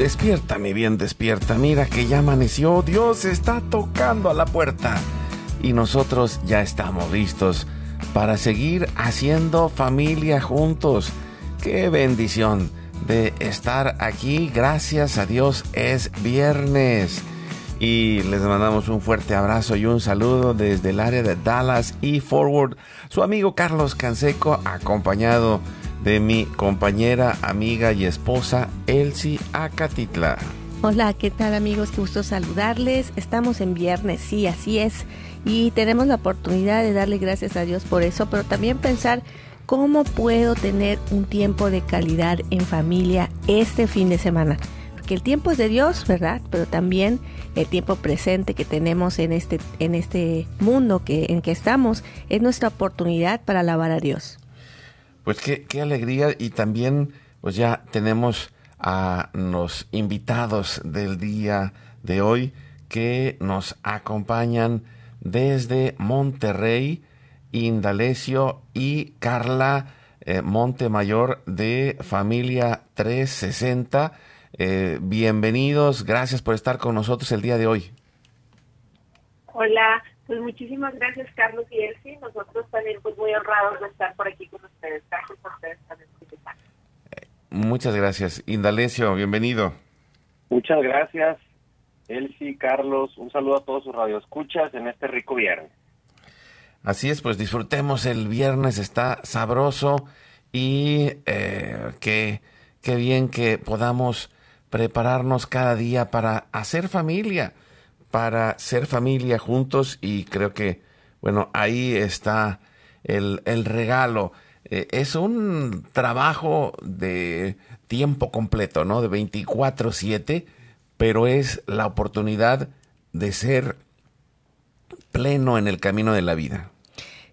Despierta, mi bien, despierta. Mira que ya amaneció. Dios está tocando a la puerta. Y nosotros ya estamos listos para seguir haciendo familia juntos. Qué bendición de estar aquí. Gracias a Dios es viernes. Y les mandamos un fuerte abrazo y un saludo desde el área de Dallas y Forward. Su amigo Carlos Canseco, acompañado mi compañera, amiga y esposa Elsie Acatitla. Hola, ¿qué tal amigos? Qué gusto saludarles. Estamos en viernes, sí, así es. Y tenemos la oportunidad de darle gracias a Dios por eso, pero también pensar cómo puedo tener un tiempo de calidad en familia este fin de semana. Porque el tiempo es de Dios, ¿verdad? Pero también el tiempo presente que tenemos en este, en este mundo que, en que estamos es nuestra oportunidad para alabar a Dios. Pues qué, qué alegría y también pues ya tenemos a los invitados del día de hoy que nos acompañan desde Monterrey, Indalecio y Carla eh, Montemayor de Familia 360. Eh, bienvenidos, gracias por estar con nosotros el día de hoy. Hola, pues muchísimas gracias, Carlos y Elsie. Nosotros también pues muy honrados de estar por aquí con por ustedes. Muchas gracias. Indalecio, bienvenido. Muchas gracias, Elsie, Carlos. Un saludo a todos sus radioescuchas en este rico viernes. Así es, pues disfrutemos el viernes, está sabroso y eh, qué, qué bien que podamos prepararnos cada día para hacer familia para ser familia juntos y creo que, bueno, ahí está el, el regalo. Eh, es un trabajo de tiempo completo, ¿no? De 24/7, pero es la oportunidad de ser pleno en el camino de la vida.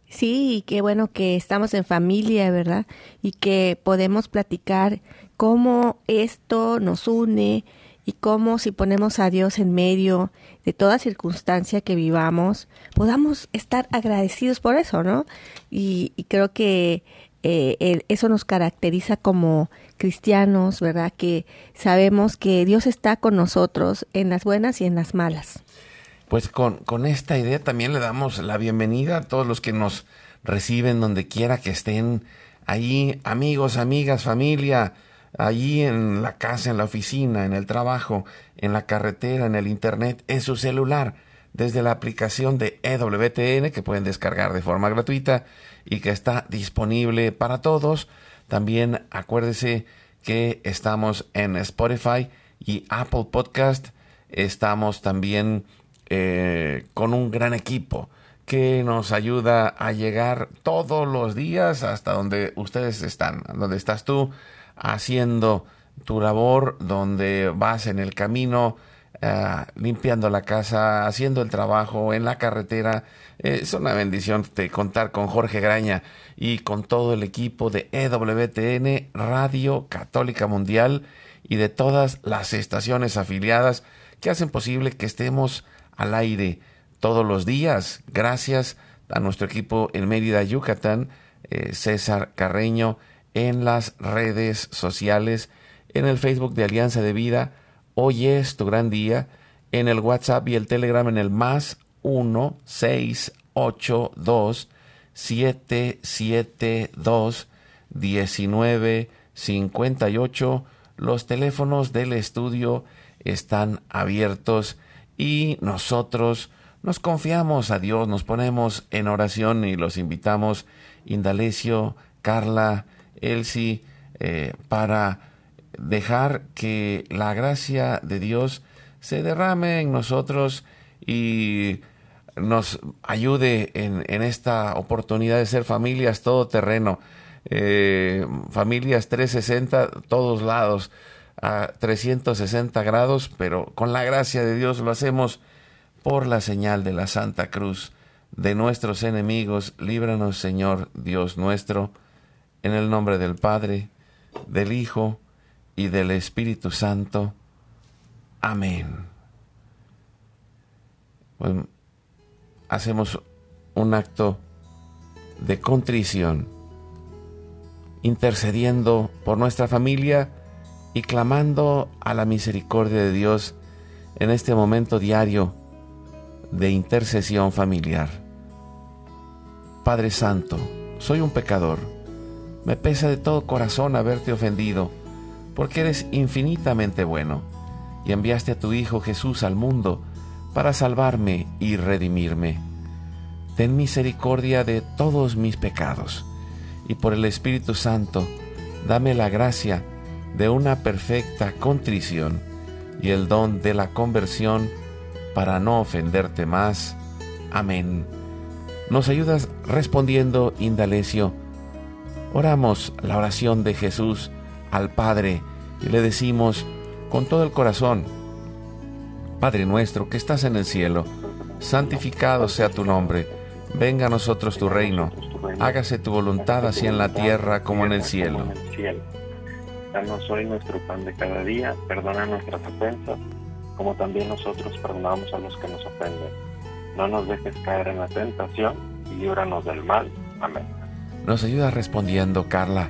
Sí, qué bueno que estamos en familia, ¿verdad? Y que podemos platicar cómo esto nos une y cómo si ponemos a Dios en medio de toda circunstancia que vivamos, podamos estar agradecidos por eso, ¿no? Y, creo que eh, eso nos caracteriza como cristianos, ¿verdad? Que sabemos que Dios está con nosotros en las buenas y en las malas. Pues con, con esta idea también le damos la bienvenida a todos los que nos reciben donde quiera que estén ahí, amigos, amigas, familia, allí en la casa, en la oficina, en el trabajo, en la carretera, en el internet, en su celular, desde la aplicación de EWTN que pueden descargar de forma gratuita y que está disponible para todos. También acuérdese que estamos en Spotify y Apple Podcast. Estamos también eh, con un gran equipo que nos ayuda a llegar todos los días hasta donde ustedes están, donde estás tú, haciendo tu labor, donde vas en el camino, eh, limpiando la casa, haciendo el trabajo, en la carretera. es una bendición contar con Jorge Graña y con todo el equipo de EWTN, Radio Católica Mundial y de todas las estaciones afiliadas que hacen posible que estemos al aire todos los días. Gracias a nuestro equipo en Mérida, Yucatán, eh, César Carreño, en las redes sociales, en el Facebook de Alianza de Vida. Hoy es tu gran día. En el WhatsApp y el Telegram en el más 1 6 8 2 7 7 2 19 58 los teléfonos del estudio están abiertos y nosotros nos confiamos a Dios, nos ponemos en oración y los invitamos, Indalecio, Carla, Elsie, eh, para dejar que la gracia de Dios se derrame en nosotros y nos ayude en, esta oportunidad de ser familias todoterreno, eh, familias 360, todos lados, a 360 grados, pero con la gracia de Dios lo hacemos por la señal de la Santa Cruz de nuestros enemigos. Líbranos, Señor Dios nuestro, en el nombre del Padre, del Hijo y del Espíritu Santo. Amén. hacemos un acto de contrición, intercediendo por nuestra familia y clamando a la misericordia de Dios en este momento diario de intercesión familiar. Padre Santo, soy un pecador. Me pesa de todo corazón haberte ofendido, porque eres infinitamente bueno, y enviaste a tu Hijo Jesús al mundo para salvarme y redimirme. Ten misericordia de todos mis pecados, y por el Espíritu Santo, dame la gracia de una perfecta contrición y el don de la conversión para no ofenderte más. Amén. Nos ayudas respondiendo, Indalecio. Oramos la oración de Jesús al Padre y le decimos con todo el corazón, Padre nuestro que estás en el cielo, santificado sea tu nombre, venga a nosotros tu reino, hágase tu voluntad así en la tierra como en el cielo. Danos hoy nuestro pan de cada día, perdona nuestras ofensas, como también nosotros perdonamos a los que nos ofenden. No nos dejes caer en la tentación y líbranos del mal. Amén. Nos ayuda respondiendo, Carla.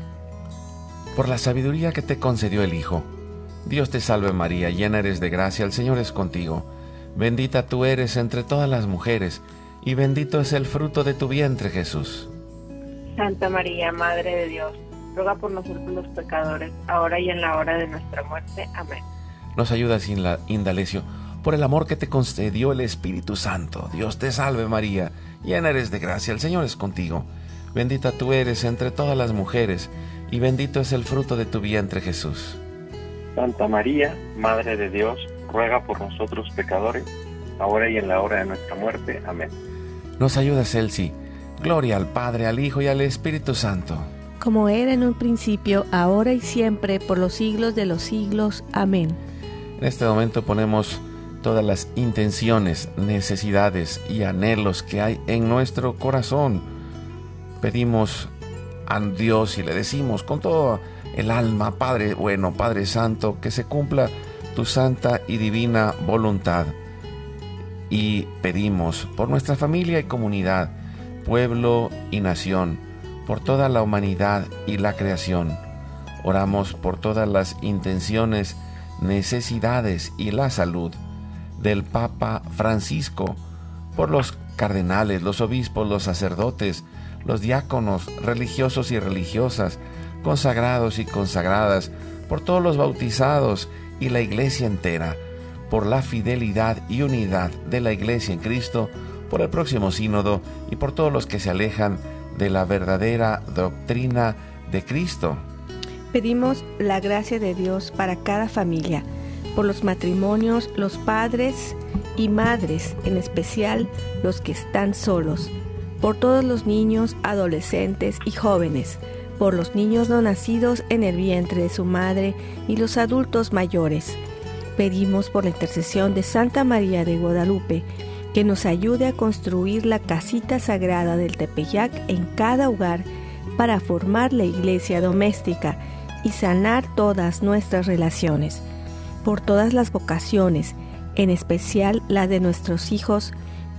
Por la sabiduría que te concedió el Hijo, Dios te salve María, llena eres de gracia, el Señor es contigo. Bendita tú eres entre todas las mujeres, y bendito es el fruto de tu vientre Jesús. Santa María, Madre de Dios, ruega por nosotros los pecadores, ahora y en la hora de nuestra muerte. Amén. Nos ayuda sin la Indalecio, por el amor que te concedió el Espíritu Santo. Dios te salve María, llena eres de gracia, el Señor es contigo. Bendita tú eres entre todas las mujeres, y bendito es el fruto de tu vientre Jesús. Santa María, Madre de Dios, ruega por nosotros pecadores, ahora y en la hora de nuestra muerte. Amén. Nos ayuda Celsi. Gloria al Padre, al Hijo y al Espíritu Santo como era en un principio, ahora y siempre, por los siglos de los siglos. Amén. En este momento ponemos todas las intenciones, necesidades y anhelos que hay en nuestro corazón. Pedimos a Dios y le decimos con todo el alma, Padre bueno, Padre Santo, que se cumpla tu santa y divina voluntad. Y pedimos por nuestra familia y comunidad, pueblo y nación por toda la humanidad y la creación. Oramos por todas las intenciones, necesidades y la salud del Papa Francisco, por los cardenales, los obispos, los sacerdotes, los diáconos, religiosos y religiosas, consagrados y consagradas, por todos los bautizados y la iglesia entera, por la fidelidad y unidad de la iglesia en Cristo, por el próximo sínodo y por todos los que se alejan de la verdadera doctrina de Cristo. Pedimos la gracia de Dios para cada familia, por los matrimonios, los padres y madres, en especial los que están solos, por todos los niños, adolescentes y jóvenes, por los niños no nacidos en el vientre de su madre y los adultos mayores. Pedimos por la intercesión de Santa María de Guadalupe, que nos ayude a construir la casita sagrada del Tepeyac en cada hogar para formar la iglesia doméstica y sanar todas nuestras relaciones. por todas las vocaciones, en especial la de nuestros hijos,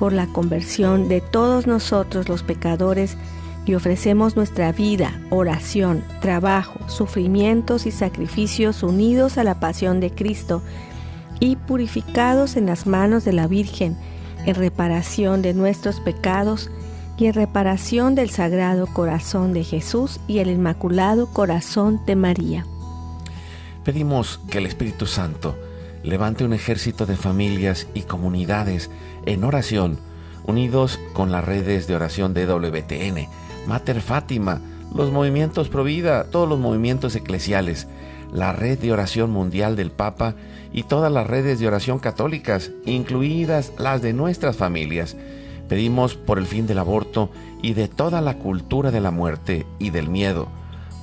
por la conversión de todos nosotros los pecadores y ofrecemos nuestra vida, oración, trabajo, sufrimientos y sacrificios unidos a la pasión de Cristo y purificados en las manos de la Virgen, en reparación de nuestros pecados y en reparación del Sagrado Corazón de Jesús y el Inmaculado Corazón de María. Pedimos que el Espíritu Santo levante un ejército de familias y comunidades en oración, unidos con las redes de oración de WTN, Mater Fátima, los movimientos Provida, todos los movimientos eclesiales, la red de oración mundial del Papa y todas las redes de oración católicas, incluidas las de nuestras familias. Pedimos por el fin del aborto y de toda la cultura de la muerte y del miedo,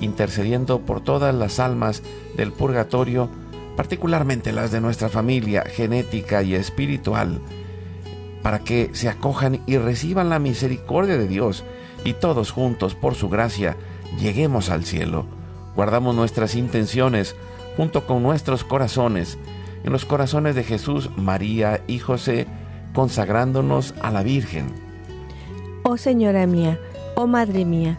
intercediendo por todas las almas del purgatorio, particularmente las de nuestra familia genética y espiritual, para que se acojan y reciban la misericordia de Dios y todos juntos, por su gracia, lleguemos al cielo guardamos nuestras intenciones junto con nuestros corazones en los corazones de Jesús, María y José, consagrándonos a la Virgen. Oh Señora mía, oh Madre mía,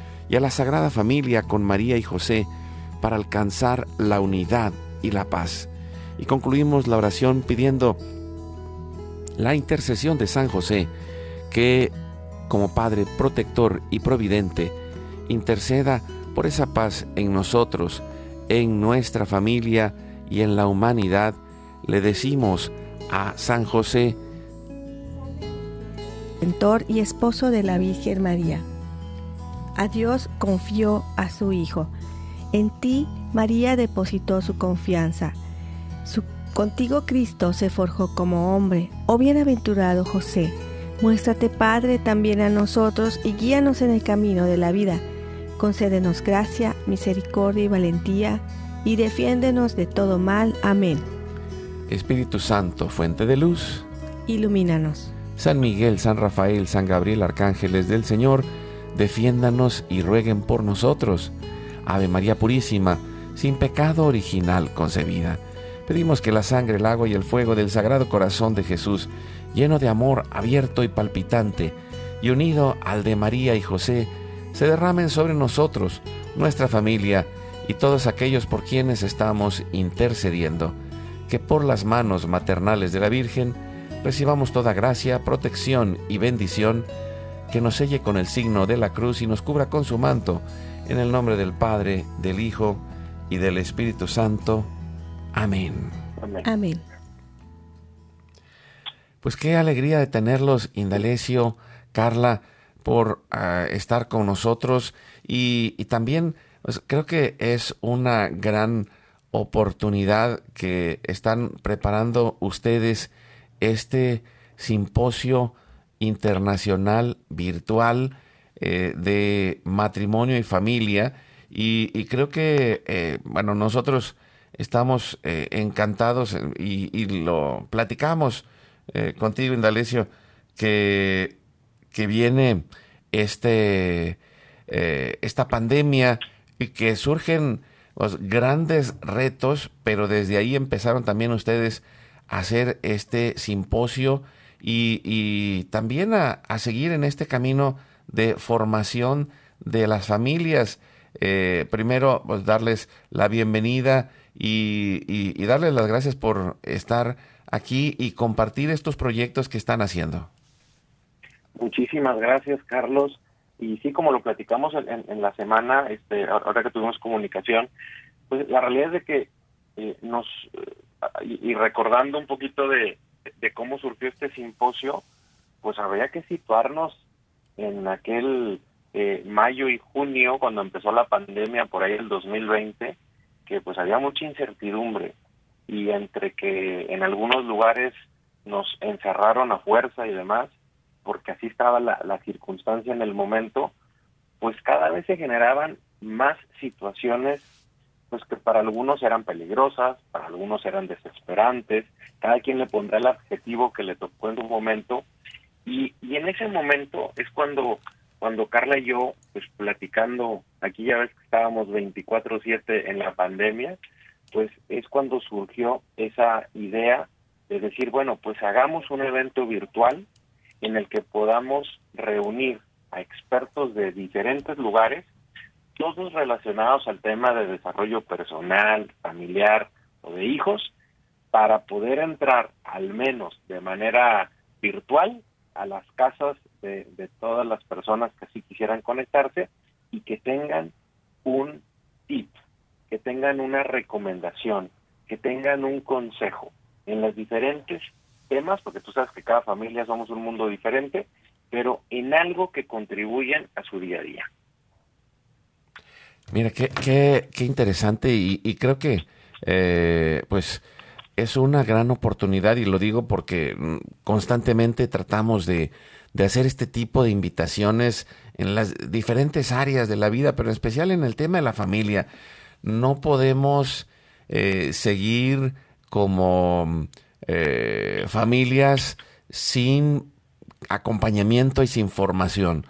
y a la Sagrada Familia con María y José para alcanzar la unidad y la paz. Y concluimos la oración pidiendo la intercesión de San José, que como Padre protector y providente, interceda por esa paz en nosotros, en nuestra familia, y en la humanidad, le decimos a San José, Mentor y esposo de la Virgen María. A Dios confió a su Hijo. En ti María depositó su confianza. Su, contigo Cristo se forjó como hombre. Oh bienaventurado José, muéstrate Padre también a nosotros y guíanos en el camino de la vida. Concédenos gracia, misericordia y valentía y defiéndenos de todo mal. Amén. Espíritu Santo, fuente de luz, ilumínanos. San Miguel, San Rafael, San Gabriel, arcángeles del Señor, defiéndanos y rueguen por nosotros. Ave María Purísima, sin pecado original concebida. Pedimos que la sangre, el agua y el fuego del Sagrado Corazón de Jesús, lleno de amor abierto y palpitante, y unido al de María y José, se derramen sobre nosotros, nuestra familia, y todos aquellos por quienes estamos intercediendo, que por las manos maternales de la Virgen recibamos toda gracia, protección y bendición, que nos selle con el signo de la cruz y nos cubra con su manto, en el nombre del Padre, del Hijo y del Espíritu Santo. Amén. Amén. Pues qué alegría de tenerlos, Indalecio, Carla, por ah, estar con nosotros y, también pues, creo que es una gran oportunidad que están preparando ustedes este simposio internacional virtual eh, de matrimonio y familia. Y, creo que eh, bueno nosotros estamos eh, encantados y, lo platicamos contigo Indalecio que que viene este, esta pandemia y que surgen los grandes retos, pero desde ahí empezaron también ustedes a hacer este simposio y, también a, seguir en este camino de formación de las familias. Eh, primero, pues darles la bienvenida y, y darles las gracias por estar aquí y compartir estos proyectos que están haciendo. Muchísimas gracias, Carlos. Y sí, como lo platicamos en, la semana, este, ahora que tuvimos comunicación, pues la realidad es de que eh, nos, eh, y, recordando un poquito de, cómo surgió este simposio, pues habría que situarnos en aquel eh, mayo y junio, cuando empezó la pandemia, por ahí el 2020, que pues había mucha incertidumbre y entre que en algunos lugares nos encerraron a fuerza y demás, porque así estaba la, circunstancia en el momento, pues cada vez se generaban más situaciones pues que para algunos eran peligrosas, para algunos eran desesperantes, cada quien le pondrá el adjetivo que le tocó en un momento, y, y en ese momento es cuando, cuando Carla y yo, pues platicando, aquí ya ves que estábamos 24/7 en la pandemia, pues es cuando surgió esa idea de decir, bueno, pues hagamos un evento virtual en el que podamos reunir a expertos de diferentes lugares, todos relacionados al tema de desarrollo personal, familiar o de hijos, para poder entrar al menos de manera virtual a las casas de, todas las personas que así quisieran conectarse y que tengan un tip, que tengan una recomendación, que tengan un consejo en las diferentes temas, porque tú sabes que cada familia somos un mundo diferente, pero en algo que contribuyan a su día a día. Mira, qué, qué, qué interesante y, creo que eh, pues es una gran oportunidad y lo digo porque mm, constantemente tratamos de, de hacer este tipo de invitaciones en las diferentes áreas de la vida, pero en especial en el tema de la familia. No podemos eh, seguir como eh, familias sin acompañamiento y sin formación.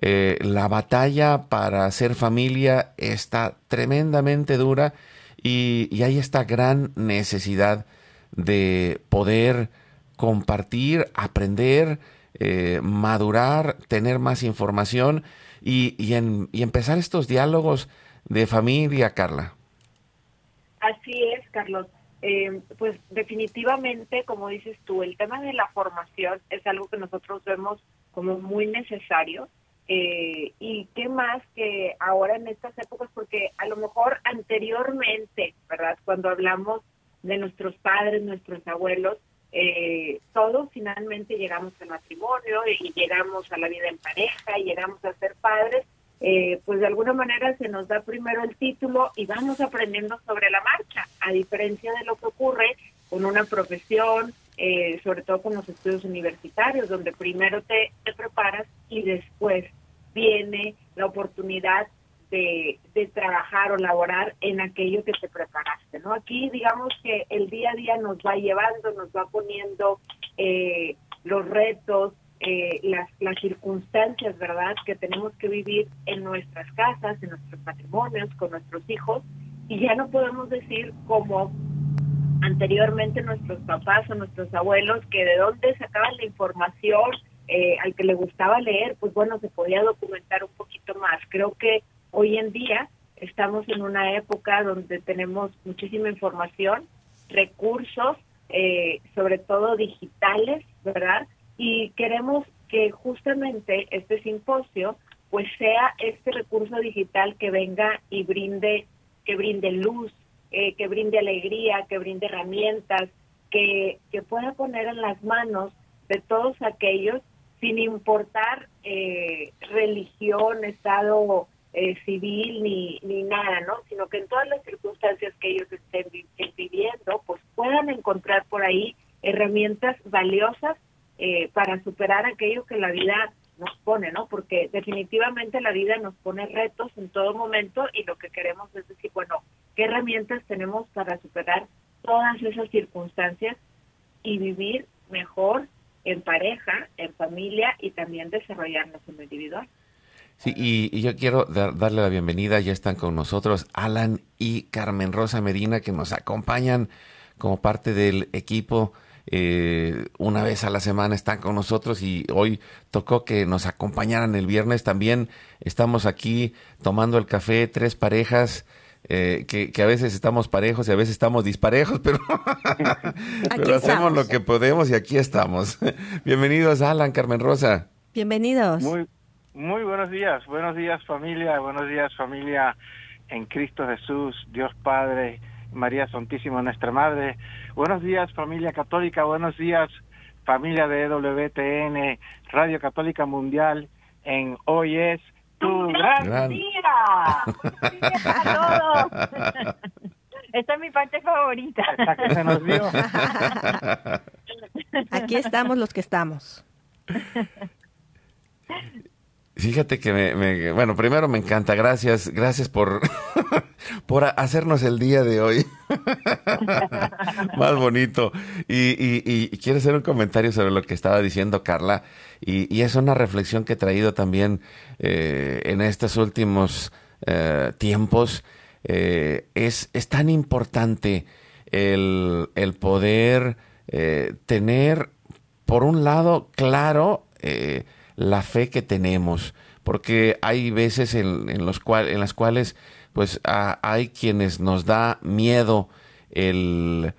Eh, la batalla para ser familia está tremendamente dura y, hay esta gran necesidad de poder compartir, aprender, eh, madurar, tener más información y, y empezar estos diálogos de familia, Carla. Así es, Carlos. Eh, pues definitivamente, como dices tú, el tema de la formación es algo que nosotros vemos como muy necesario. Eh, y qué más que ahora en estas épocas, porque a lo mejor anteriormente, ¿verdad? Cuando hablamos de nuestros padres, nuestros abuelos, eh, todos finalmente llegamos al matrimonio y llegamos a la vida en pareja y llegamos a ser padres eh, pues de alguna manera se nos da primero el título y vamos aprendiendo sobre la marcha, a diferencia de lo que ocurre con una profesión, eh, sobre todo con los estudios universitarios, donde primero te, te preparas y después viene la oportunidad de, de, trabajar o laborar en aquello que te preparaste, ¿no? Aquí digamos que el día a día nos va llevando, nos va poniendo eh, los retos, eh, las, las circunstancias, ¿verdad?, que tenemos que vivir en nuestras casas, en nuestros matrimonios, con nuestros hijos, y ya no podemos decir como anteriormente nuestros papás o nuestros abuelos que de dónde sacaban la información eh, al que le gustaba leer, pues bueno, se podía documentar un poquito más. Creo que hoy en día estamos en una época donde tenemos muchísima información, recursos, eh, sobre todo digitales, ¿verdad? y queremos que justamente este simposio pues sea este recurso digital que venga y brinde que brinde luz eh, que brinde alegría que brinde herramientas que, que pueda poner en las manos de todos aquellos sin importar eh, religión, estado eh, civil ni, ni nada, ¿no? Sino que en todas las circunstancias que ellos estén viviendo, pues puedan encontrar por ahí herramientas valiosas eh, para superar aquello que la vida nos pone, ¿no? Porque definitivamente la vida nos pone retos en todo momento y lo que queremos es decir, bueno, ¿qué herramientas tenemos para superar todas esas circunstancias y vivir mejor en pareja, en familia y también desarrollarnos en individual? Sí, y, yo quiero darle la bienvenida, ya están con nosotros Alan y Carmen Rosa Medina que nos acompañan como parte del equipo eh, una vez a la semana están con nosotros y hoy tocó que nos acompañaran el viernes. También estamos aquí tomando el café, tres parejas. Eh, que, a veces estamos parejos y a veces estamos disparejos, pero, hacemos lo que podemos y aquí estamos. Bienvenidos, Alan, Carmen Rosa. Bienvenidos. Muy, muy buenos días, buenos días familia, buenos días familia en Cristo Jesús, Dios Padre, María Santísima, nuestra Madre. Buenos días, familia católica. Buenos días, familia de EWTN, Radio Católica Mundial. En Hoy es tu gran, día. a todos. Esta es mi parte favorita. se nos vio. Aquí estamos los que estamos. Fíjate que me, bueno, primero me encanta, gracias, gracias por, por hacernos el día de hoy más bonito. Y, y, quiero hacer un comentario sobre lo que estaba diciendo Carla, y, es una reflexión que he traído también eh, en estos últimos eh, tiempos. Eh, es, es tan importante el, el poder tener, por un lado, claro, la fe que tenemos, porque hay veces en, los cual, en las cuales pues hay quienes nos da miedo el,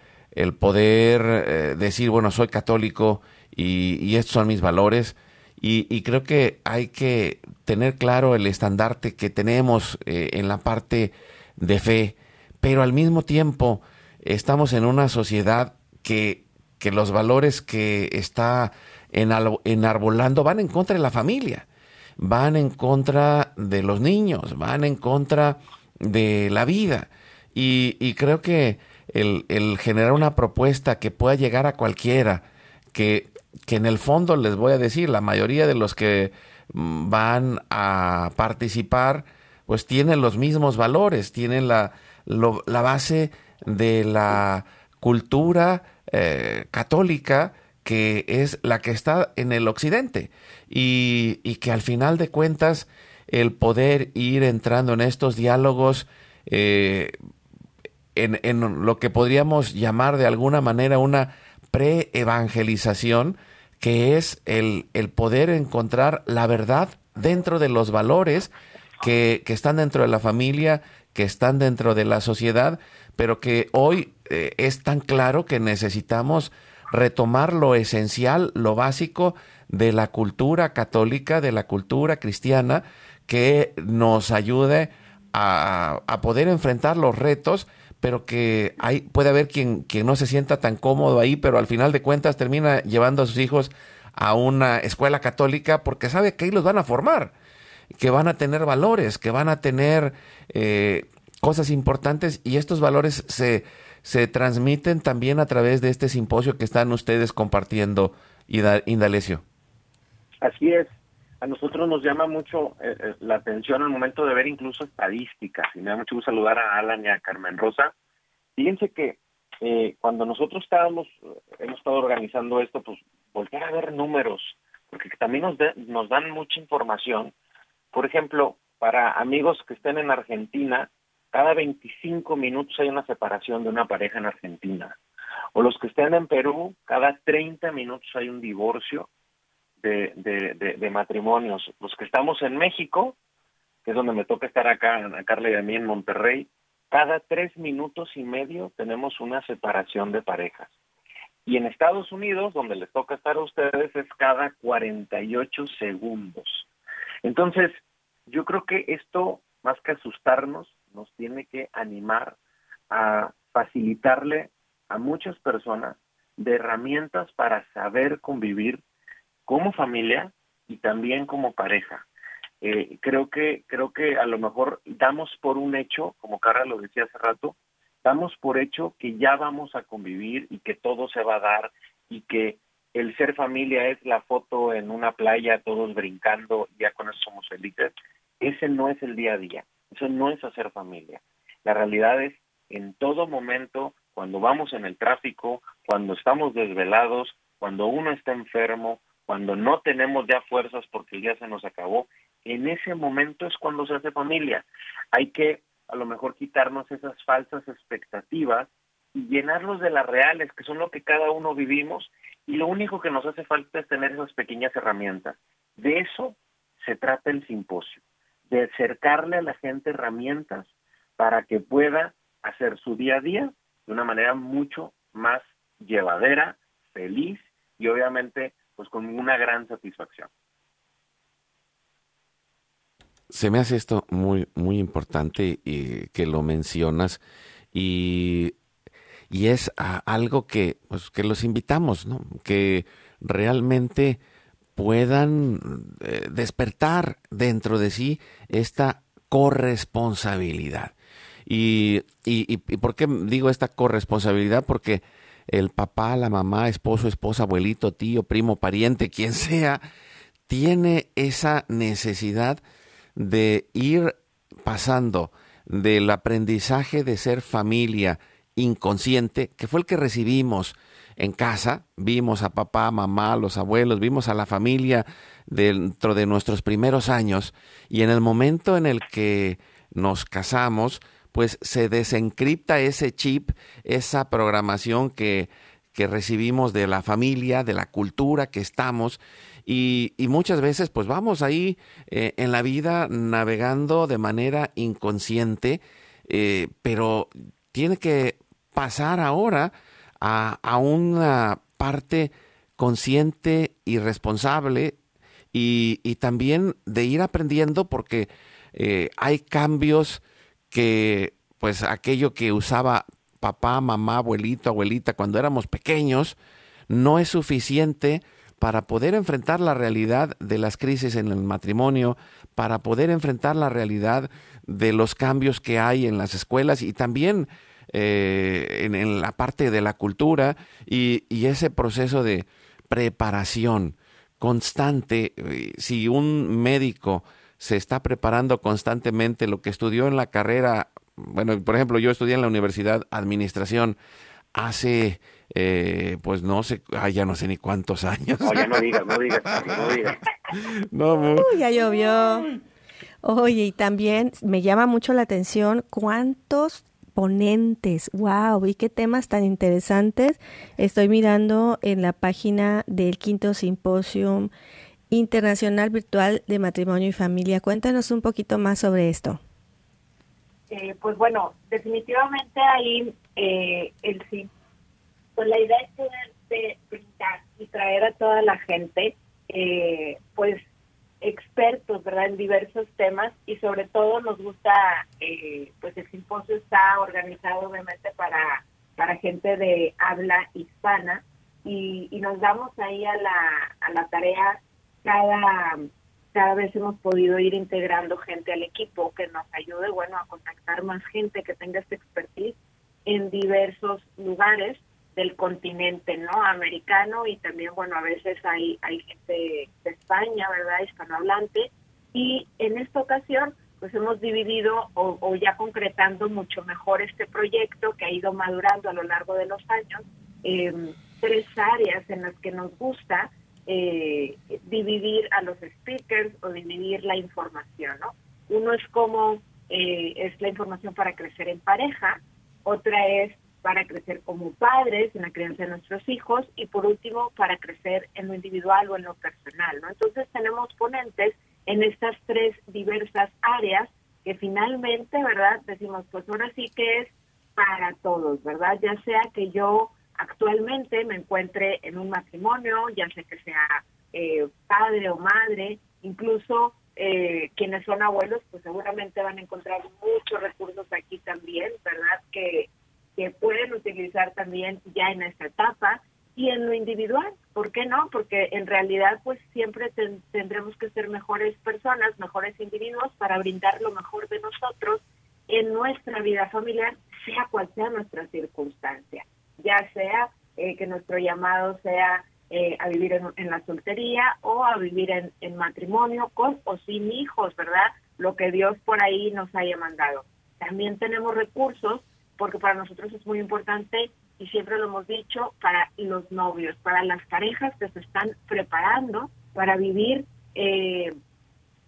poder eh, decir, bueno, soy católico y, estos son mis valores. Y, creo que hay que tener claro el estandarte que tenemos eh, en la parte de fe, pero al mismo tiempo estamos en una sociedad que, que los valores que está enarbolando van en contra de la familia, van en contra de los niños, van en contra de la vida. Y, creo que el, generar una propuesta que pueda llegar a cualquiera, que, que en el fondo les voy a decir, la mayoría de los que mm, van a participar, pues tienen los mismos valores, tienen la, la base de la cultura eh, católica que es la que está en el occidente. Y, que al final de cuentas el poder ir entrando en estos diálogos eh, en, lo que podríamos llamar de alguna manera una pre-evangelización, que es el, el, poder encontrar la verdad dentro de los valores que, están dentro de la familia, que están dentro de la sociedad, pero que hoy eh, es tan claro que necesitamos retomar lo esencial, lo básico de la cultura católica, de la cultura cristiana, que nos ayude a, poder enfrentar los retos, pero que hay, puede haber quien, quien no se sienta tan cómodo ahí, pero al final de cuentas termina llevando a sus hijos a una escuela católica porque sabe que ahí los van a formar, que van a tener valores, que van a tener eh, cosas importantes y estos valores se, se transmiten también a través de este simposio que están ustedes compartiendo, Indalecio. Así es. A nosotros nos llama mucho eh, eh, la atención al momento de ver incluso estadísticas. Y me da mucho gusto saludar a Alan y a Carmen Rosa. Fíjense que eh, cuando nosotros estábamos, hemos estado organizando esto, pues volver a ver números, porque también nos, nos dan mucha información. Por ejemplo, para amigos que estén en Argentina, cada 25 minutos hay una separación de una pareja en Argentina. O los que estén en Perú, cada 30 minutos hay un divorcio de, de, matrimonios. Los que estamos en México, que es donde me toca estar acá, a Carla y a mí en Monterrey, cada tres minutos y medio tenemos una separación de parejas. Y en Estados Unidos, donde les toca estar a ustedes, es cada 48 segundos. Entonces, yo creo que esto, más que asustarnos, nos tiene que animar a facilitarle a muchas personas de herramientas para saber convivir como familia y también como pareja. Eh, creo que creo que a lo mejor damos por un hecho, como Carla lo decía hace rato, damos por hecho que ya vamos a convivir y que todo se va a dar y que el ser familia es la foto en una playa, todos brincando, ya con eso somos felices. Ese no es el día a día, eso no es hacer familia. La realidad es en todo momento, cuando vamos en el tráfico, cuando estamos desvelados, cuando uno está enfermo, cuando no tenemos ya fuerzas porque el día se nos acabó, en ese momento es cuando se hace familia. Hay que a lo mejor quitarnos esas falsas expectativas y llenarlos de las reales, que son lo que cada uno vivimos, y lo único que nos hace falta es tener esas pequeñas herramientas. De eso se trata el simposio, de acercarle a la gente herramientas para que pueda hacer su día a día de una manera mucho más llevadera, feliz y obviamente pues con una gran satisfacción. Se me hace esto muy, muy importante y que lo mencionas y, y es algo que, pues, que los invitamos, ¿no? Que realmente puedan eh, despertar dentro de sí esta corresponsabilidad. Y, y, y, por qué digo esta corresponsabilidad? Porque el papá, la mamá, esposo, esposa, abuelito, tío, primo, pariente, quien sea, tiene esa necesidad de ir pasando del aprendizaje de ser familia inconsciente, que fue el que recibimos en casa, vimos a papá, mamá, los abuelos, vimos a la familia dentro de nuestros primeros años, y en el momento en el que nos casamos, pues se desencripta ese chip, esa programación que, que recibimos de la familia, de la cultura que estamos, y, muchas veces pues vamos ahí eh, en la vida navegando de manera inconsciente, eh, pero tiene que pasar ahora a, a, una parte consciente y responsable y, y, también de ir aprendiendo porque eh, hay cambios que pues aquello que usaba papá, mamá, abuelito, abuelita cuando éramos pequeños no es suficiente para poder enfrentar la realidad de las crisis en el matrimonio, para poder enfrentar la realidad de los cambios que hay en las escuelas y también eh, en, la parte de la cultura y, ese proceso de preparación constante. Eh, si un médico se está preparando constantemente lo que estudió en la carrera, bueno, por ejemplo, yo estudié en la universidad administración hace eh, pues no sé, ya no sé ni cuántos años. No, ya no digas, no digas, no digas. no, ya llovió. Oye, y también me llama mucho la atención cuántos ponentes, wow, y qué temas tan interesantes. Estoy mirando en la página del quinto simposio internacional virtual de matrimonio y familia. Cuéntanos un poquito más sobre esto. Eh, pues bueno, definitivamente ahí eh, el pues la idea es poder de y traer a toda la gente, eh, pues expertos, ¿verdad?, en diversos temas y sobre todo nos gusta, eh, pues el simposio está organizado obviamente para, para gente de habla hispana y, y nos damos ahí a la, a la tarea cada cada vez hemos podido ir integrando gente al equipo que nos ayude, bueno, a contactar más gente que tenga esta expertise en diversos lugares del continente no americano y también bueno a veces hay hay gente de España verdad hispanohablante. Y en esta ocasión pues hemos dividido o, ya concretando mucho mejor este proyecto que ha ido madurando a lo largo de los años eh, tres áreas en las que nos gusta eh, dividir a los speakers o dividir la información no uno es como eh, es la información para crecer en pareja otra es para crecer como padres en la crianza de nuestros hijos y por último para crecer en lo individual o en lo personal, ¿no? Entonces tenemos ponentes en estas tres diversas áreas que finalmente, ¿verdad? Decimos, pues ahora sí que es para todos, ¿verdad? Ya sea que yo actualmente me encuentre en un matrimonio, ya sea que sea eh, padre o madre, incluso eh, quienes son abuelos, pues seguramente van a encontrar muchos recursos aquí también, ¿verdad? Que que pueden utilizar también ya en esta etapa y en lo individual. ¿Por qué no? Porque en realidad pues siempre tendremos que ser mejores personas, mejores individuos para brindar lo mejor de nosotros en nuestra vida familiar, sea cual sea nuestra circunstancia, ya sea eh, que nuestro llamado sea eh, a vivir en, la soltería o a vivir en, en matrimonio con o sin hijos, ¿verdad? Lo que Dios por ahí nos haya mandado. También tenemos recursos, porque para nosotros es muy importante y siempre lo hemos dicho, para los novios, para las parejas que se están preparando para vivir, eh,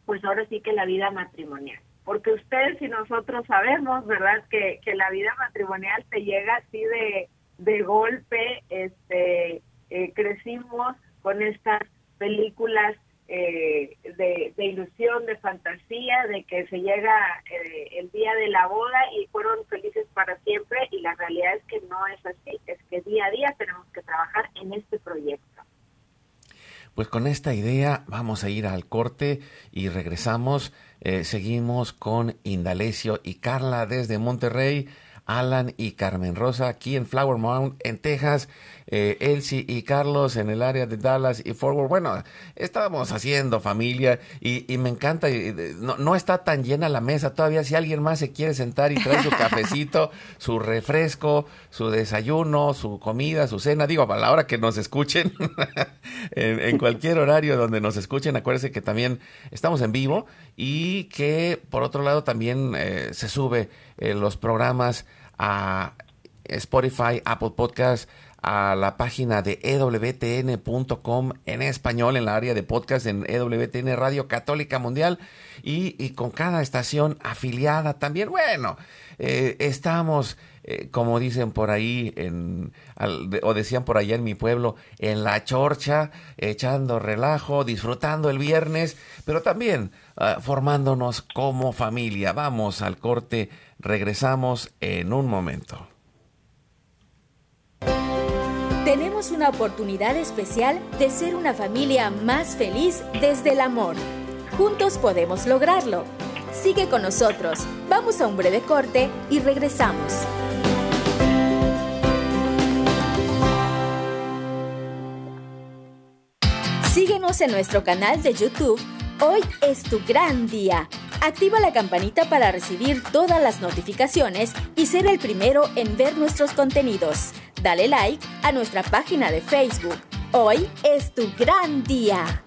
pues ahora sí que la vida matrimonial. Porque ustedes y nosotros sabemos, ¿verdad?, que, que la vida matrimonial te llega así de, de golpe, este, eh, crecimos con estas películas eh, de, ilusión, de fantasía, de que se llega eh, el día de la boda y fueron felices para siempre y la realidad es que no es así, es que día a día tenemos que trabajar en este proyecto. Pues con esta idea vamos a ir al corte y regresamos. Eh, seguimos con Indalecio y Carla desde Monterrey. Alan y Carmen Rosa aquí en Flower Mound, en Texas, eh, Elsie y Carlos en el área de Dallas y Forward. Bueno, estábamos haciendo familia y, me encanta, no, no, está tan llena la mesa todavía. Si alguien más se quiere sentar y trae su cafecito, su refresco, su desayuno, su comida, su cena, digo, a la hora que nos escuchen, en, cualquier horario donde nos escuchen, acuérdense que también estamos en vivo y que por otro lado también eh, se sube eh, los programas a Spotify, Apple Podcast, a la página de ewtn.com en español en la área de podcast en EWTN Radio Católica Mundial y, con cada estación afiliada también. Bueno, eh, estamos, eh, como dicen por ahí, en, o decían por allá en mi pueblo, en la chorcha, echando relajo, disfrutando el viernes, pero también ah, formándonos como familia. Vamos al corte, regresamos en un momento. Tenemos una oportunidad especial de ser una familia más feliz desde el amor. Juntos podemos lograrlo. Sigue con nosotros. Vamos a un breve corte y regresamos. Síguenos en nuestro canal de YouTube. Hoy es tu gran día. Activa la campanita para recibir todas las notificaciones y ser el primero en ver nuestros contenidos. Dale like a nuestra página de Facebook. Hoy es tu gran día.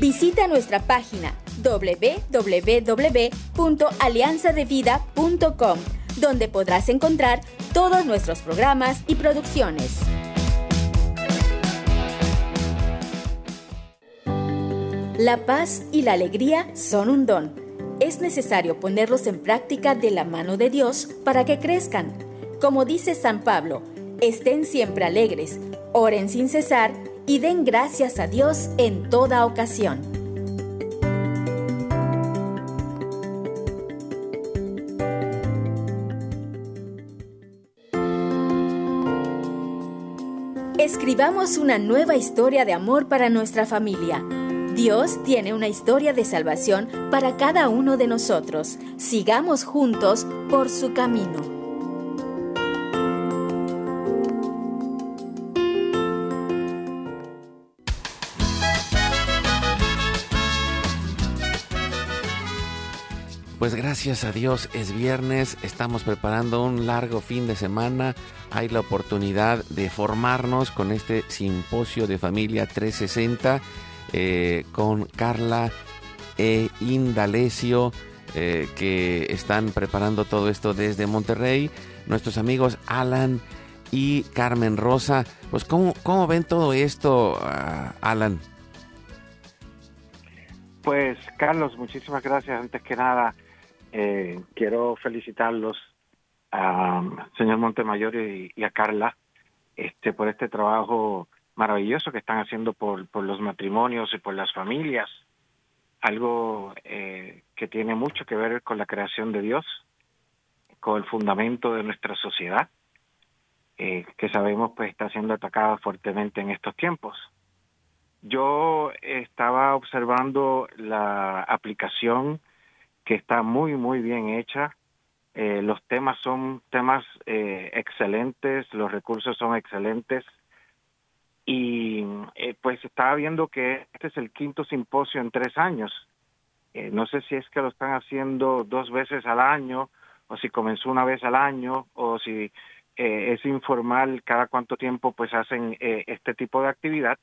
Visita nuestra página www.alianzadevida.com, donde podrás encontrar todos nuestros programas y producciones. La paz y la alegría son un don es necesario ponerlos en práctica de la mano de Dios para que crezcan. Como dice San Pablo, estén siempre alegres, oren sin cesar y den gracias a Dios en toda ocasión. Escribamos una nueva historia de amor para nuestra familia Dios tiene una historia de salvación para cada uno de nosotros. Sigamos juntos por su camino. Pues gracias a Dios es viernes, estamos preparando un largo fin de semana, hay la oportunidad de formarnos con este simposio de familia 360 eh, con Carla e Indalecio, eh, que están preparando todo esto desde Monterrey. Nuestros amigos Alan y Carmen Rosa. Pues, ¿cómo, cómo ven todo esto, ah, Alan? Pues, Carlos, muchísimas gracias. Antes que nada, eh, quiero felicitarlos a señor Montemayor y, y, a Carla este, por este trabajo maravilloso que están haciendo por, por los matrimonios y por las familias, algo eh, que tiene mucho que ver con la creación de Dios, con el fundamento de nuestra sociedad, eh, que sabemos pues está siendo atacada fuertemente en estos tiempos. Yo estaba observando la aplicación que está muy muy bien hecha. Eh, los temas son temas eh, excelentes, los recursos son excelentes y eh, pues estaba viendo que este es el quinto simposio en tres años. no sé si es que lo están haciendo dos veces al año o si comenzó una vez al año o si es informal cada cuánto tiempo pues hacen este tipo de actividad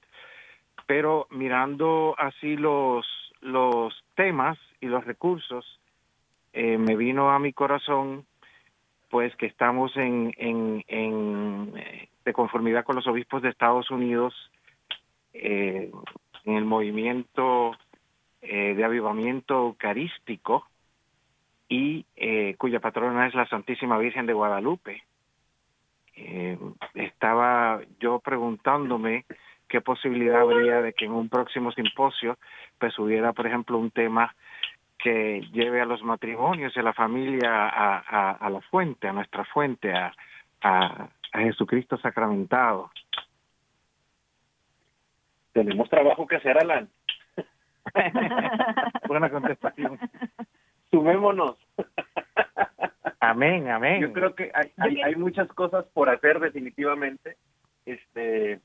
pero mirando así los los temas y los recursos eh, me vino a mi corazón pues que estamos en, en, en de conformidad con los obispos de Estados Unidos eh, en el movimiento eh, de avivamiento eucarístico y cuya patrona es la Santísima Virgen de Guadalupe. estaba yo preguntándome qué posibilidad habría de que en un próximo simposio pues hubiera, por ejemplo, un tema que lleve a los matrimonios y a la familia a, la fuente, a nuestra fuente, a, Jesucristo sacramentado. Tenemos trabajo que hacer, Alan. Buena contestación. Sumémonos. Amén, amén. Yo creo que hay, hay, hay muchas cosas por hacer definitivamente. Este,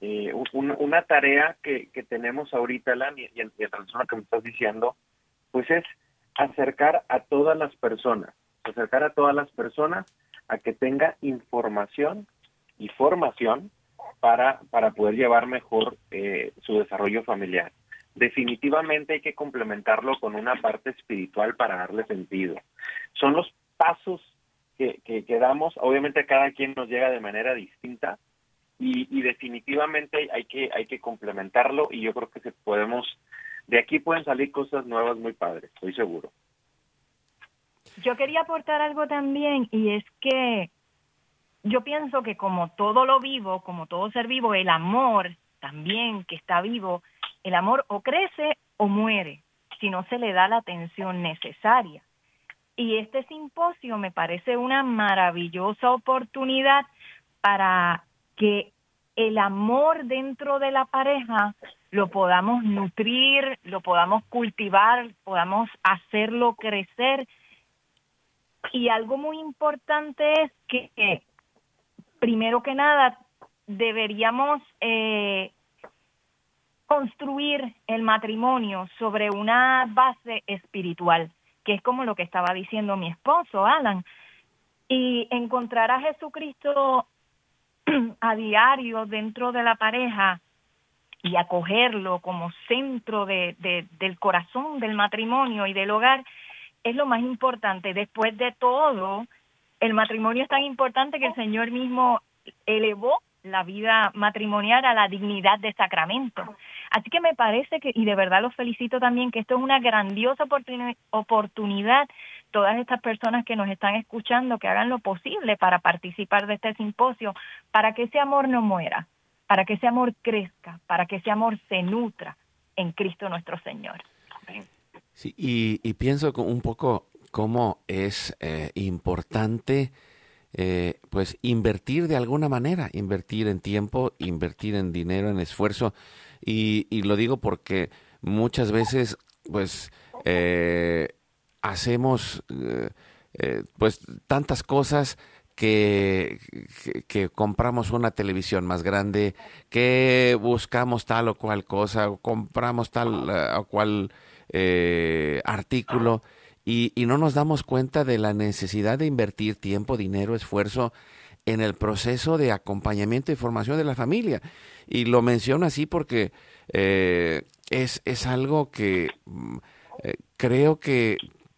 eh, una tarea que, que tenemos ahorita, Alan, y, y en relación a lo que me estás diciendo, pues es acercar a todas las personas, acercar a todas las personas a que tenga información y formación para, para poder llevar mejor eh, su desarrollo familiar. Definitivamente hay que complementarlo con una parte espiritual para darle sentido. Son los pasos que, que, damos, obviamente cada quien nos llega de manera distinta, y, y, definitivamente hay que hay que complementarlo y yo creo que se podemos de aquí pueden salir cosas nuevas muy padres, estoy seguro. Yo quería aportar algo también y es que yo pienso que como todo lo vivo, como todo ser vivo, el amor también que está vivo, el amor o crece o muere si no se le da la atención necesaria. Y este simposio me parece una maravillosa oportunidad para que el amor dentro de la pareja lo podamos nutrir, lo podamos cultivar, podamos hacerlo crecer. Y algo muy importante es que, primero que nada, deberíamos eh, construir el matrimonio sobre una base espiritual, que es como lo que estaba diciendo mi esposo, Alan, y encontrar a Jesucristo a diario dentro de la pareja y acogerlo como centro de, del corazón del matrimonio y del hogar es lo más importante. Después de todo, el matrimonio es tan importante que el Señor mismo elevó la vida matrimonial a la dignidad de sacramento. Así que me parece que, y de verdad los felicito también, que esto es una grandiosa oportunidad, todas estas personas que nos están escuchando, que hagan lo posible para participar de este simposio, para que ese amor no muera, para que ese amor crezca, para que ese amor se nutra en Cristo nuestro Señor. Sí, y, pienso un poco cómo es eh, importante eh, pues invertir de alguna manera, invertir en tiempo, invertir en dinero, en esfuerzo. Y, lo digo porque muchas veces pues eh, hacemos pues tantas cosas que, que, compramos una televisión más grande, que buscamos tal o cual cosa, o compramos tal eh, o cual eh, artículo y, y, no nos damos cuenta de la necesidad de invertir tiempo, dinero, esfuerzo en el proceso de acompañamiento y formación de la familia. Y lo menciono así porque eh, es, es, algo que mm, creo que,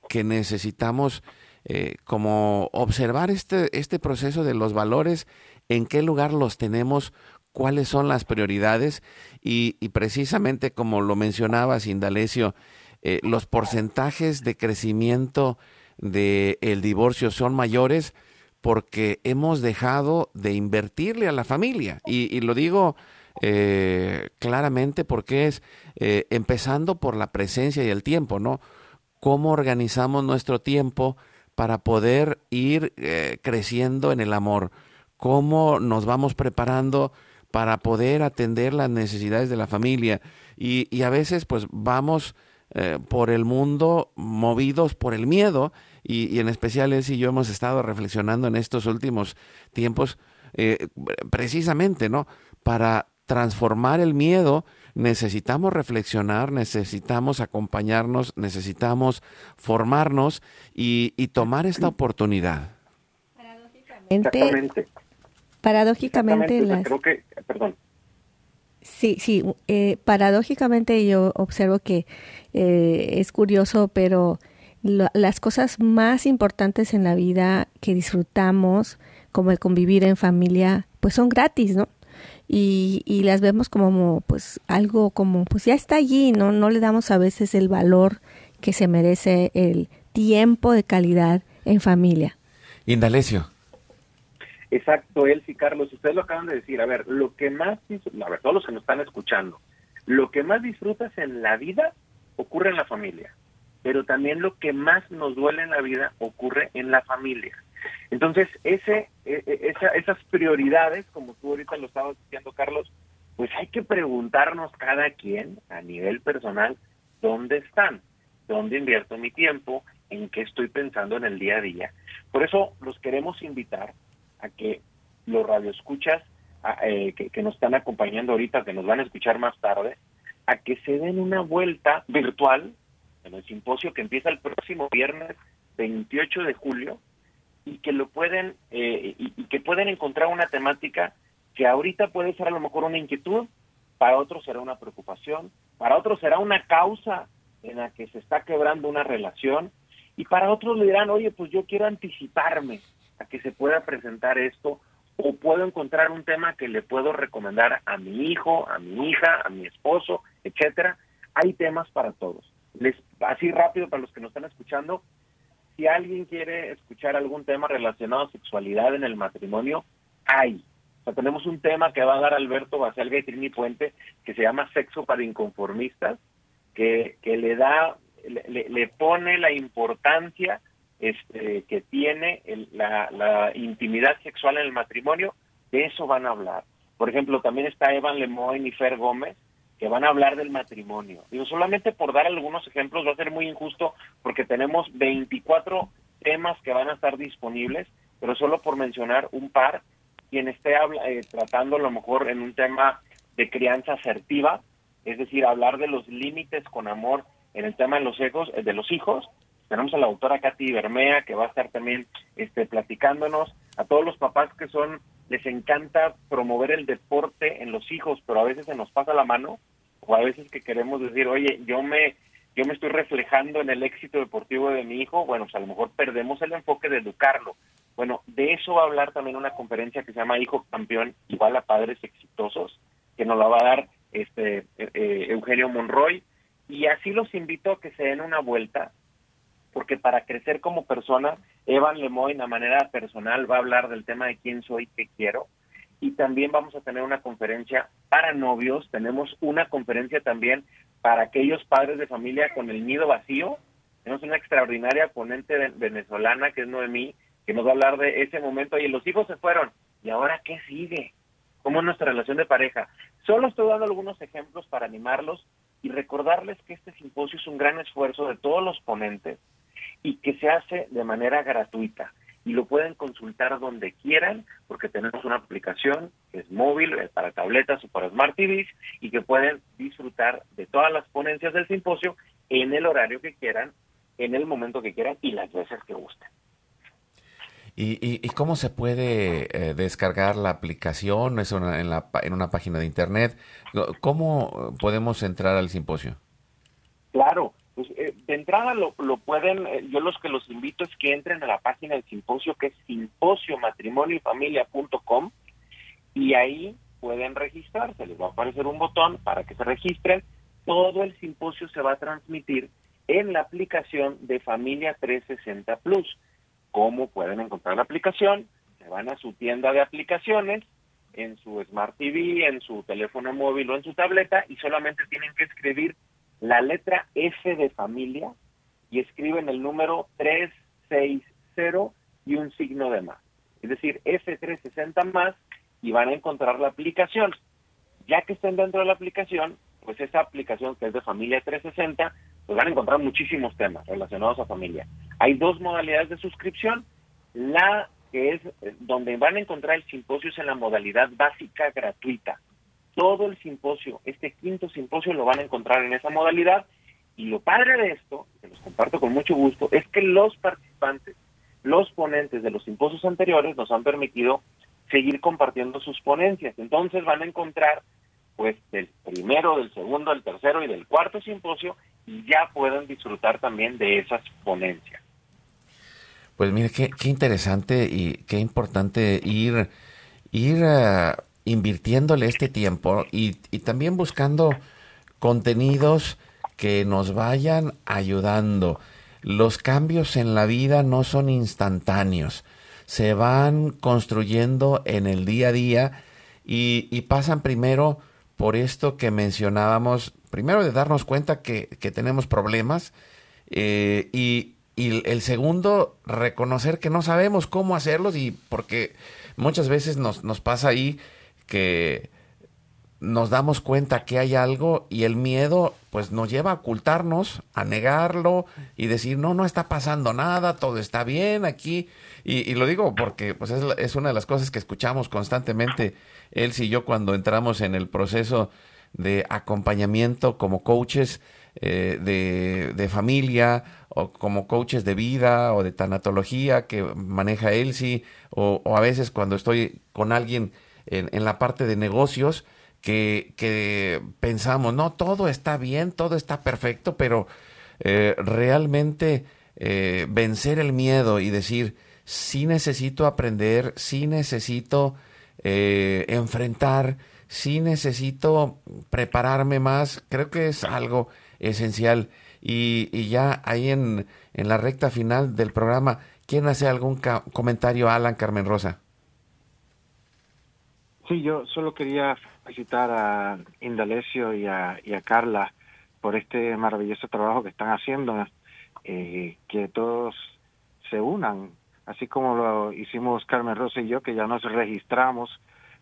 que necesitamos eh, como observar este, este proceso de los valores, en qué lugar los tenemos, cuáles son las prioridades y, precisamente como lo mencionaba Indalecio, eh, los porcentajes de crecimiento del el divorcio son mayores porque hemos dejado de invertirle a la familia. Y, lo digo eh, claramente porque es empezando por la presencia y el tiempo, ¿no? ¿Cómo organizamos nuestro tiempo? para poder ir eh, creciendo en el amor, cómo nos vamos preparando para poder atender las necesidades de la familia y, a veces pues vamos eh, por el mundo movidos por el miedo y, en especial él y yo hemos estado reflexionando en estos últimos tiempos eh, precisamente, ¿no? Para transformar el miedo necesitamos reflexionar, necesitamos acompañarnos, necesitamos formarnos y, tomar esta oportunidad. Paradójicamente, paradójicamente creo que, perdón. Sí, sí, eh, paradójicamente yo observo que eh, es curioso, pero las cosas más importantes en la vida que disfrutamos, como el convivir en familia, pues son gratis, ¿no? Y, y, las vemos como pues algo como pues ya está allí, ¿no? No le damos a veces el valor que se merece el tiempo de calidad en familia. Indalecio. Exacto, Elsie Carlos, ustedes lo acaban de decir. A ver, lo que más, a ver, todos los que nos están escuchando, lo que más disfrutas en la vida ocurre en la familia, pero también lo que más nos duele en la vida ocurre en la familia. Entonces, ese, e, e, esas prioridades, como tú ahorita lo estabas diciendo, Carlos, pues hay que preguntarnos cada quien a nivel personal dónde están, dónde invierto mi tiempo, en qué estoy pensando en el día a día. Por eso los queremos invitar a que los radioescuchas eh, que, nos están acompañando ahorita, que nos van a escuchar más tarde, a que se den una vuelta virtual en el simposio que empieza el próximo viernes 28 de julio y que lo pueden eh, y, que pueden encontrar una temática que ahorita puede ser a lo mejor una inquietud, para otros será una preocupación, para otros será una causa en la que se está quebrando una relación y para otros le dirán, oye, pues yo quiero anticiparme que se pueda presentar esto o puedo encontrar un tema que le puedo recomendar a mi hijo, a mi hija, a mi esposo, etcétera. Hay temas para todos. Les así rápido para los que nos están escuchando, si alguien quiere escuchar algún tema relacionado a sexualidad en el matrimonio, hay. O sea, tenemos un tema que va a dar Alberto Baselga y Trini Puente que se llama Sexo para Inconformistas, que, que le da, le, le pone la importancia este, que tiene la, la, intimidad sexual en el matrimonio, de eso van a hablar. Por ejemplo, también está Evan Lemoyne y Fer Gómez, que van a hablar del matrimonio. Digo, solamente por dar algunos ejemplos va a ser muy injusto porque tenemos 24 temas que van a estar disponibles, pero solo por mencionar un par, quien esté habla, eh, tratando a lo mejor en un tema de crianza asertiva, es decir, hablar de los límites con amor en el tema de los hijos, de los hijos, tenemos a la autora Katy Bermea que va a estar también este, platicándonos. A todos los papás que son, les encanta promover el deporte en los hijos, pero a veces se nos pasa la mano, o a veces que queremos decir, oye, yo me, yo me estoy reflejando en el éxito deportivo de mi hijo, bueno, pues a lo mejor perdemos el enfoque de educarlo. Bueno, de eso va a hablar también una conferencia que se llama Hijo Campeón, igual a padres exitosos, que nos la va a dar este eh, eh, Eugenio Monroy. Y así los invito a que se den una vuelta porque para crecer como persona, Evan Lemoyne a manera personal va a hablar del tema de quién soy, qué quiero, y también vamos a tener una conferencia para novios, tenemos una conferencia también para aquellos padres de familia con el nido vacío, tenemos una extraordinaria ponente venezolana que es Noemí, que nos va a hablar de ese momento, y los hijos se fueron, ¿y ahora qué sigue? ¿Cómo es nuestra relación de pareja? Solo estoy dando algunos ejemplos para animarlos y recordarles que este simposio es un gran esfuerzo de todos los ponentes, y que se hace de manera gratuita y lo pueden consultar donde quieran porque tenemos una aplicación que es móvil eh, para tabletas o para smart TVs y que pueden disfrutar de todas las ponencias del simposio en el horario que quieran, en el momento que quieran y las veces que gusten. ¿Y, cómo se puede eh, descargar la aplicación? ¿Es en, la, en una página de internet? ¿Cómo podemos entrar al simposio? Claro, pues, eh, de entrada lo, lo pueden, eh, yo los que los invito es que entren a la página del simposio que es simposio matrimonio y familia.com y ahí pueden registrarse, les va a aparecer un botón para que se registren. Todo el simposio se va a transmitir en la aplicación de Familia 360 Plus. ¿Cómo pueden encontrar la aplicación? Se van a su tienda de aplicaciones, en su Smart TV, en su teléfono móvil o en su tableta y solamente tienen que escribir la letra F de familia y escriben el número 360 y un signo de más. Es decir, F360 más y van a encontrar la aplicación. Ya que estén dentro de la aplicación, pues esa aplicación que es de familia 360 pues van a encontrar muchísimos temas relacionados a familia. Hay dos modalidades de suscripción. La que es eh, donde van a encontrar el simposio es en la modalidad básica gratuita. Todo el simposio, este quinto simposio lo van a encontrar en esa modalidad. Y lo padre de esto, que los comparto con mucho gusto, es que los participantes, los ponentes de los simposios anteriores nos han permitido seguir compartiendo sus ponencias. Entonces van a encontrar pues del primero, del segundo, del tercero y del cuarto simposio y ya pueden disfrutar también de esas ponencias. Pues mire, qué, qué interesante y qué importante ir, ir invirtiéndole este tiempo y, también buscando contenidos que nos vayan ayudando. Los cambios en la vida no son instantáneos, se van construyendo en el día a día y, pasan primero por esto que mencionábamos, primero de darnos cuenta que, tenemos problemas eh, y, y, el segundo, reconocer que no sabemos cómo hacerlos y porque muchas veces nos, nos pasa ahí que nos damos cuenta que hay algo y el miedo pues nos lleva a ocultarnos, a negarlo y decir, no, no está pasando nada, todo está bien aquí. Y, lo digo porque pues es, es, una de las cosas que escuchamos constantemente él y yo cuando entramos en el proceso de acompañamiento como coaches eh, de, de, familia o como coaches de vida o de tanatología que maneja Elsie o, o a veces cuando estoy con alguien en, la parte de negocios que, que, pensamos, no, todo está bien, todo está perfecto, pero eh, realmente eh, vencer el miedo y decir, sí necesito aprender, sí necesito eh, enfrentar, si necesito prepararme más, creo que es algo esencial. Y, y ya ahí en, en, la recta final del programa, ¿quién hace algún comentario, Alan Carmen Rosa? Sí, yo solo quería felicitar a Indalecio y a, Carla por este maravilloso trabajo que están haciendo, eh, que todos se unan así como lo hicimos Carmen Rosa y yo, que ya nos registramos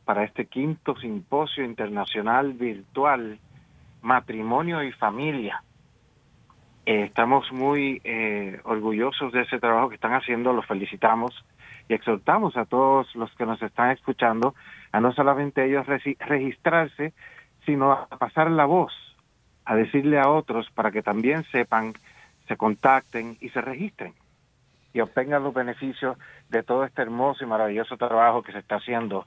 para este quinto simposio internacional virtual, matrimonio y familia. Eh, estamos muy eh, orgullosos de ese trabajo que están haciendo, los felicitamos y exhortamos a todos los que nos están escuchando a no solamente ellos registrarse, sino a pasar la voz, a decirle a otros para que también sepan, se contacten y se registren y obtengan los beneficios de todo este hermoso y maravilloso trabajo que se está haciendo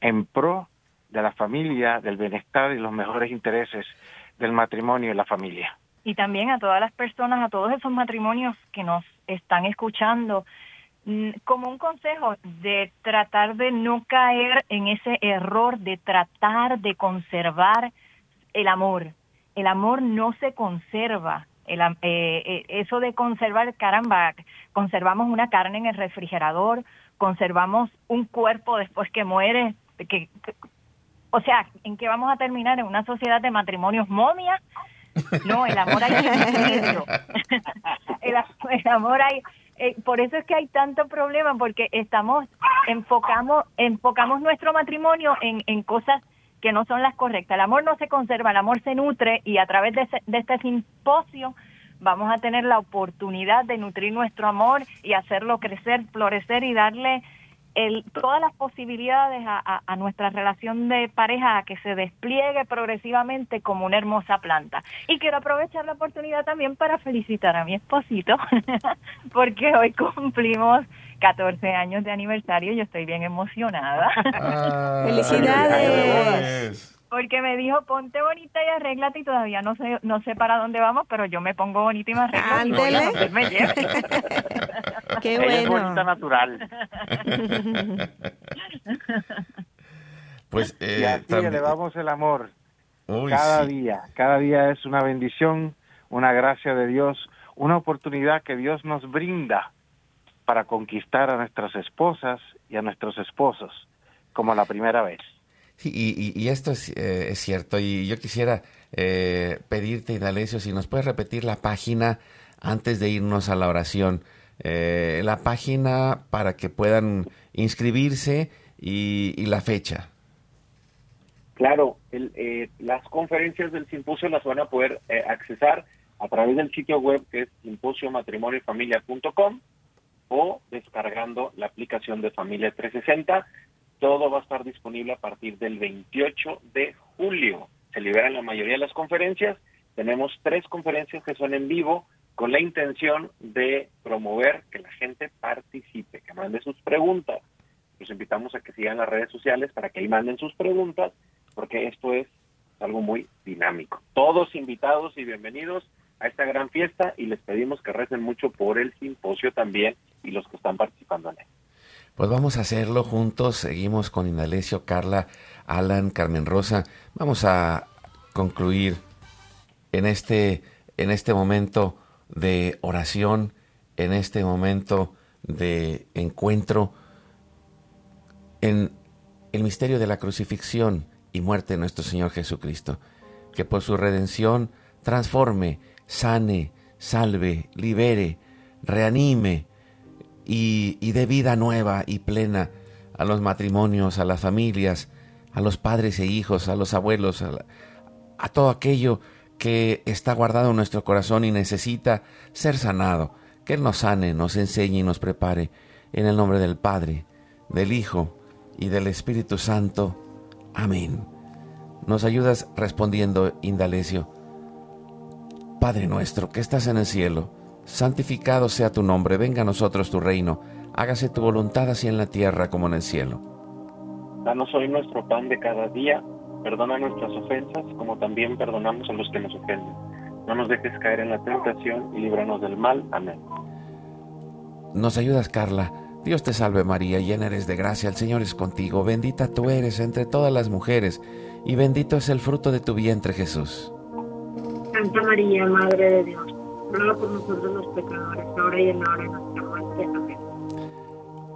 en pro de la familia, del bienestar y los mejores intereses del matrimonio y la familia. Y también a todas las personas, a todos esos matrimonios que nos están escuchando, como un consejo de tratar de no caer en ese error de tratar de conservar el amor. El amor no se conserva, el, eh, eh, eso de conservar, caramba, conservamos una carne en el refrigerador, conservamos un cuerpo después que muere, que, o sea, ¿en qué vamos a terminar? ¿En una sociedad de matrimonios momias? No, el amor hay el, el amor hay eh, por eso es que hay tanto problema porque estamos enfocamos enfocamos nuestro matrimonio en, en cosas que no son las correctas. El amor no se conserva, el amor se nutre y a través de, de este simposio vamos a tener la oportunidad de nutrir nuestro amor y hacerlo crecer, florecer y darle el, todas las posibilidades a, a, nuestra relación de pareja a que se despliegue progresivamente como una hermosa planta. Y quiero aprovechar la oportunidad también para felicitar a mi esposito, porque hoy cumplimos 14 años de aniversario y yo estoy bien emocionada. Ah, ¡Felicidades! Porque me dijo, ponte bonita y arréglate y todavía no sé no sé para dónde vamos, pero yo me pongo bonita y me arreglo y me Qué bueno. Es bonita natural. pues eh, y así también... elevamos el amor. Uy, cada sí. día, cada día es una bendición, una gracia de Dios, una oportunidad que Dios nos brinda para conquistar a nuestras esposas y a nuestros esposos como la primera vez. Sí, y, y, esto es, eh, es, cierto, y yo quisiera eh, pedirte, Idalecio, si nos puedes repetir la página antes de irnos a la oración, eh, la página para que puedan inscribirse y, la fecha. Claro, el, eh, las conferencias del simposio las van a poder accesar a través del sitio web que es simposiomatrimoniofamilia.com o descargando la aplicación de Familia 360. Todo va a estar disponible a partir del 28 de julio. Se liberan la mayoría de las conferencias. Tenemos tres conferencias que son en vivo con la intención de promover que la gente participe, que mande sus preguntas. Los invitamos a que sigan las redes sociales para que ahí manden sus preguntas, porque esto es algo muy dinámico. Todos invitados y bienvenidos a esta gran fiesta y les pedimos que recen mucho por el simposio también y los que están participando en él. Pues vamos a hacerlo juntos. Seguimos con Indalecio, Carla, Alan, Carmen Rosa. Vamos a concluir en este, en este momento de oración, en este momento de encuentro, en el misterio de la crucifixión y muerte de nuestro Señor Jesucristo, que por su redención transforme, sane, salve, libere, reanime y, y dé vida nueva y plena a los matrimonios, a las familias, a los padres e hijos, a los abuelos, a, a todo aquello que está guardado en nuestro corazón y necesita ser sanado. Que Él nos sane, nos enseñe y nos prepare. En el nombre del Padre, del Hijo y del Espíritu Santo. Amén. Nos ayudas respondiendo, Indalecio. Padre nuestro que estás en el cielo, santificado sea tu nombre, venga a nosotros tu reino, hágase tu voluntad así en la tierra como en el cielo. Danos hoy nuestro pan de cada día Perdona nuestras ofensas como también perdonamos a los que nos ofenden. No nos dejes caer en la tentación y líbranos del mal. Amén. Nos ayudas, Carla. Dios te salve María, llena eres de gracia, el Señor es contigo, bendita tú eres entre todas las mujeres, y bendito es el fruto de tu vientre Jesús. Santa María, Madre de Dios, ruega por nosotros los pecadores, ahora y en la hora de nuestra.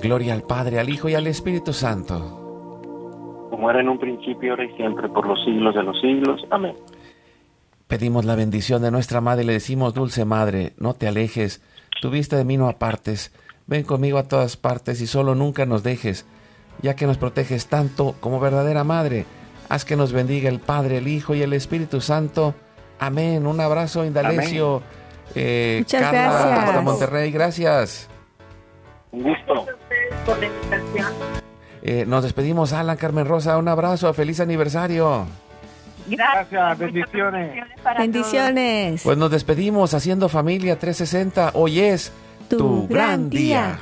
Gloria al Padre, al Hijo y al Espíritu Santo. Como era en un principio, ahora y siempre, por los siglos de los siglos. Amén. Pedimos la bendición de nuestra Madre y le decimos, Dulce Madre, no te alejes, tu vista de mí no apartes, ven conmigo a todas partes y solo nunca nos dejes, ya que nos proteges tanto como verdadera Madre. Haz que nos bendiga el Padre, el Hijo y el Espíritu Santo. Amén. Un abrazo, Indalecio. Eh, Muchas Carla, gracias. hasta Monterrey, gracias. Un gusto. Por la invitación. Eh, nos despedimos, Alan Carmen Rosa. Un abrazo, feliz aniversario. Gracias, bendiciones. para todos. Bendiciones. Pues nos despedimos haciendo familia 360. Hoy es tu gran día.